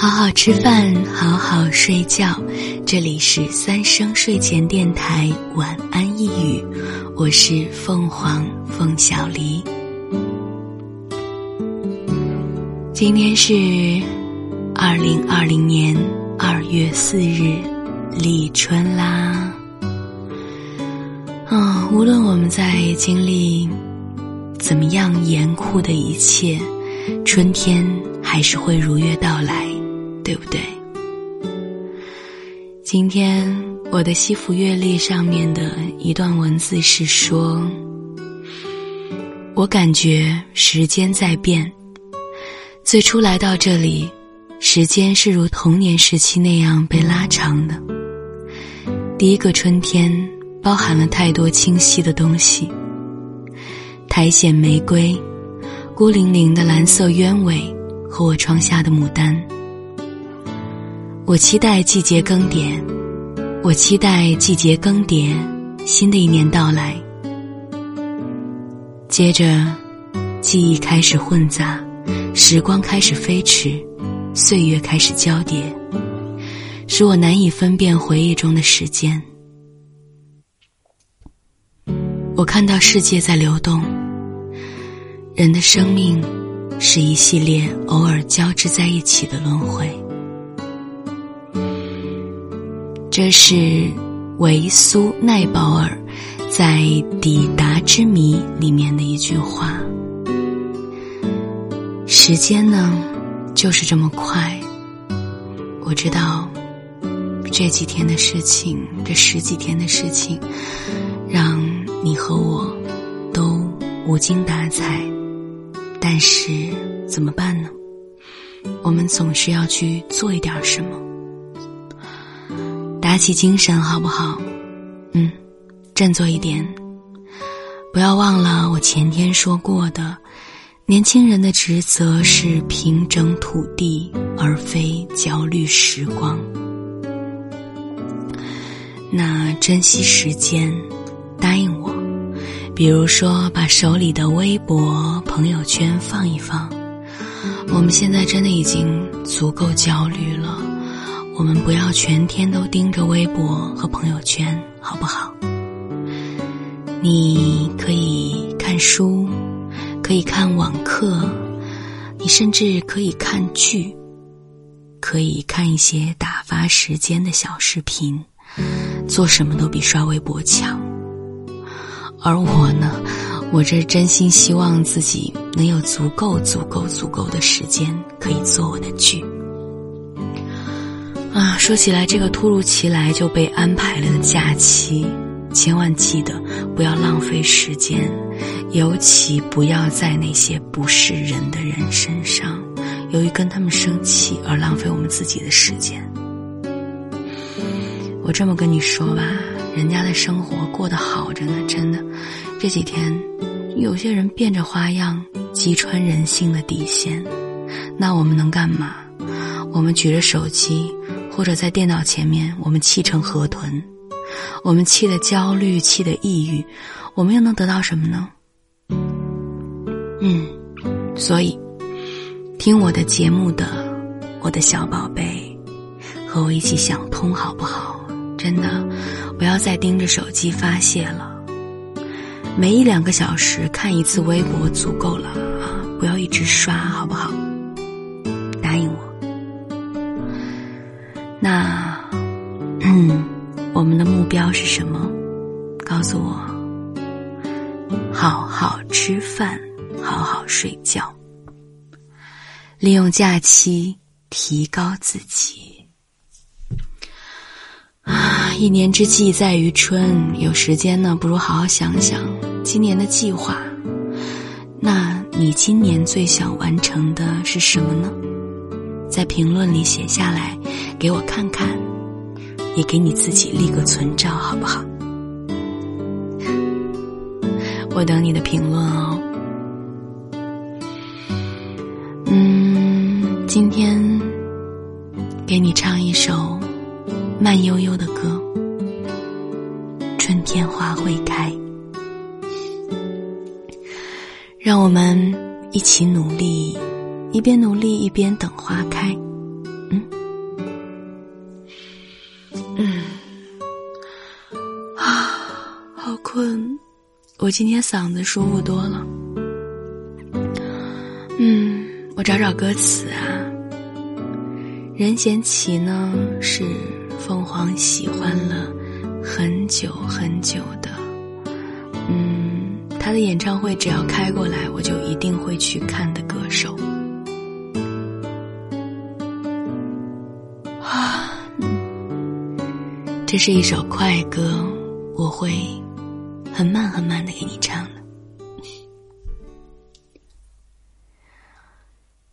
好好吃饭，好好睡觉。这里是三生睡前电台晚安一语，我是凤凰凤小黎。今天是二零二零年二月四日，立春啦。啊，无论我们在经历怎么样严酷的一切，春天还是会如约到来。对不对？今天我的西服月历上面的一段文字是说：“我感觉时间在变。最初来到这里，时间是如童年时期那样被拉长的。第一个春天包含了太多清晰的东西：苔藓玫瑰、孤零零的蓝色鸢尾和我窗下的牡丹。”我期待季节更迭，我期待季节更迭，新的一年到来。接着，记忆开始混杂，时光开始飞驰，岁月开始交叠，使我难以分辨回忆中的时间。我看到世界在流动，人的生命是一系列偶尔交织在一起的轮回。这是维苏奈保尔在《抵达之谜》里面的一句话。时间呢，就是这么快。我知道这几天的事情，这十几天的事情，让你和我都无精打采。但是怎么办呢？我们总是要去做一点什么。打起精神，好不好？嗯，振作一点。不要忘了我前天说过的，年轻人的职责是平整土地，而非焦虑时光。那珍惜时间，答应我。比如说，把手里的微博、朋友圈放一放。我们现在真的已经足够焦虑了。我们不要全天都盯着微博和朋友圈，好不好？你可以看书，可以看网课，你甚至可以看剧，可以看一些打发时间的小视频，做什么都比刷微博强。而我呢，我这真心希望自己能有足够、足够、足够的时间可以做我的剧。啊，说起来，这个突如其来就被安排了的假期，千万记得不要浪费时间，尤其不要在那些不是人的人身上，由于跟他们生气而浪费我们自己的时间。我这么跟你说吧，人家的生活过得好着呢，真的。这几天，有些人变着花样击穿人性的底线，那我们能干嘛？我们举着手机。或者在电脑前面，我们气成河豚，我们气的焦虑，气的抑郁，我们又能得到什么呢？嗯，所以听我的节目的我的小宝贝，和我一起想通好不好？真的，不要再盯着手机发泄了，每一两个小时看一次微博足够了啊！不要一直刷，好不好？答应我。要是什么？告诉我。好好吃饭，好好睡觉，利用假期提高自己。啊，一年之计在于春，有时间呢，不如好好想想今年的计划。那你今年最想完成的是什么呢？在评论里写下来，给我看看，也给你自己立个存照，好不好？我等你的评论哦。嗯，今天给你唱一首慢悠悠的歌，《春天花会开》，让我们一起努力。一边努力一边等花开，我今天嗓子舒服多了。嗯，我找找歌词啊。任贤齐呢是凤凰喜欢了很久很久的，嗯，他的演唱会只要开过来，我就一定会去看的歌手。啊，这是一首快歌，我会很慢很慢的给你唱的。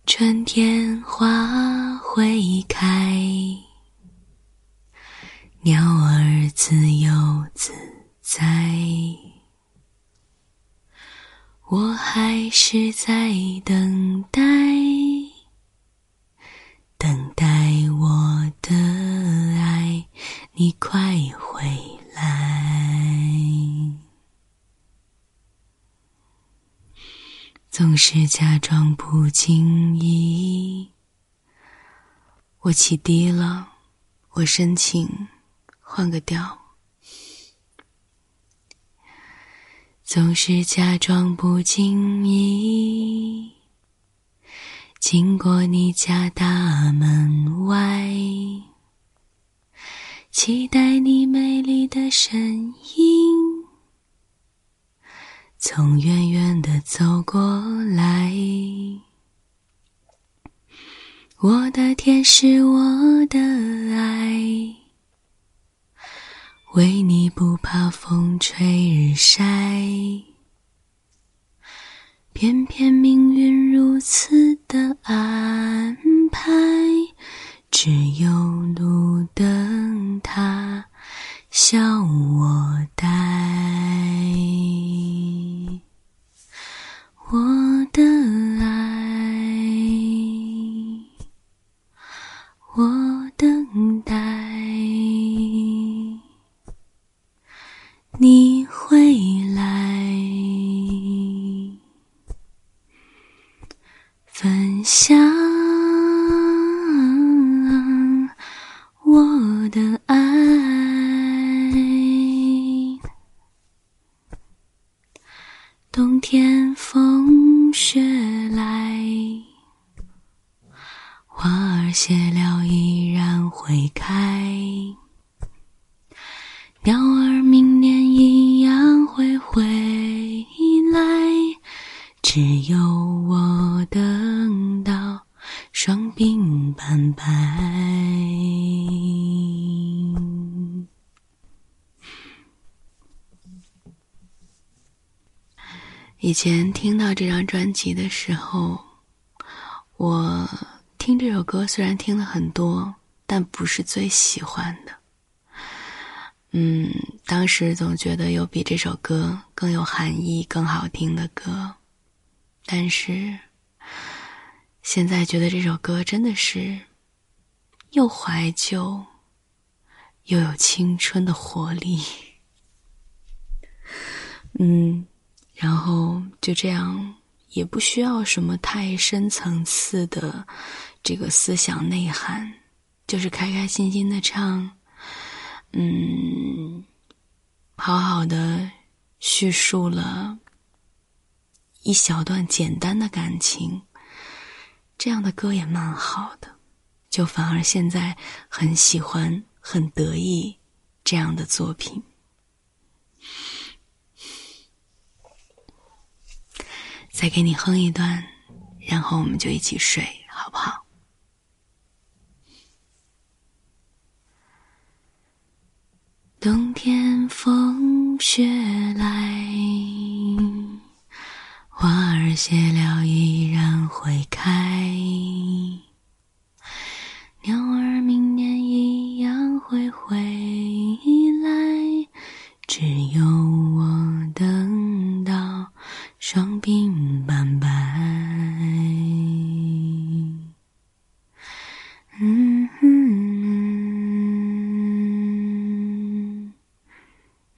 春天花会开，鸟儿自由自在。我还是在等待，是假装不经意，我起低了，我申请换个调。总是假装不经意，经过你家大门外，期待你美丽的身影。从远远的走过来，我的天使，我的爱，为你不怕风吹日晒，偏偏命运如此的安排，只有你回来，分享我的爱。冬天风雪来，花儿谢了以前听到这张专辑的时候，我听这首歌虽然听了很多，但不是最喜欢的。嗯，当时总觉得有比这首歌更有含义、更好听的歌，但是现在觉得这首歌真的是又怀旧又有青春的活力。嗯。然后就这样，也不需要什么太深层次的这个思想内涵，就是开开心心的唱，嗯，好好的叙述了一小段简单的感情，这样的歌也蛮好的，就反而现在很喜欢、很得意这样的作品。再给你哼一段，然后我们就一起睡，好不好？冬天风雪来，花儿谢了依然会开，鸟儿明年一样会回来，只有我等到。双鬓斑白。嗯嗯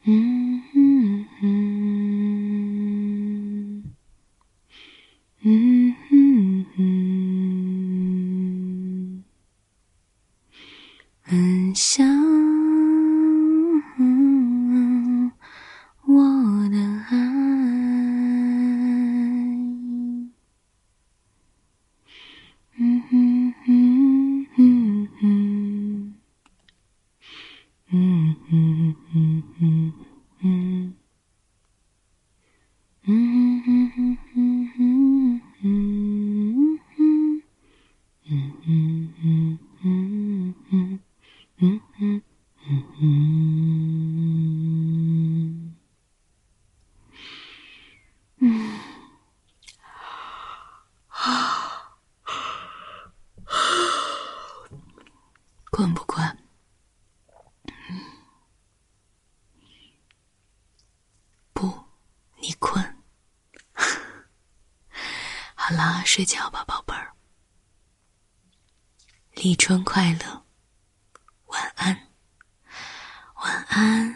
嗯嗯嗯嗯好啦，睡觉吧，宝贝儿。立春快乐，晚安，晚安。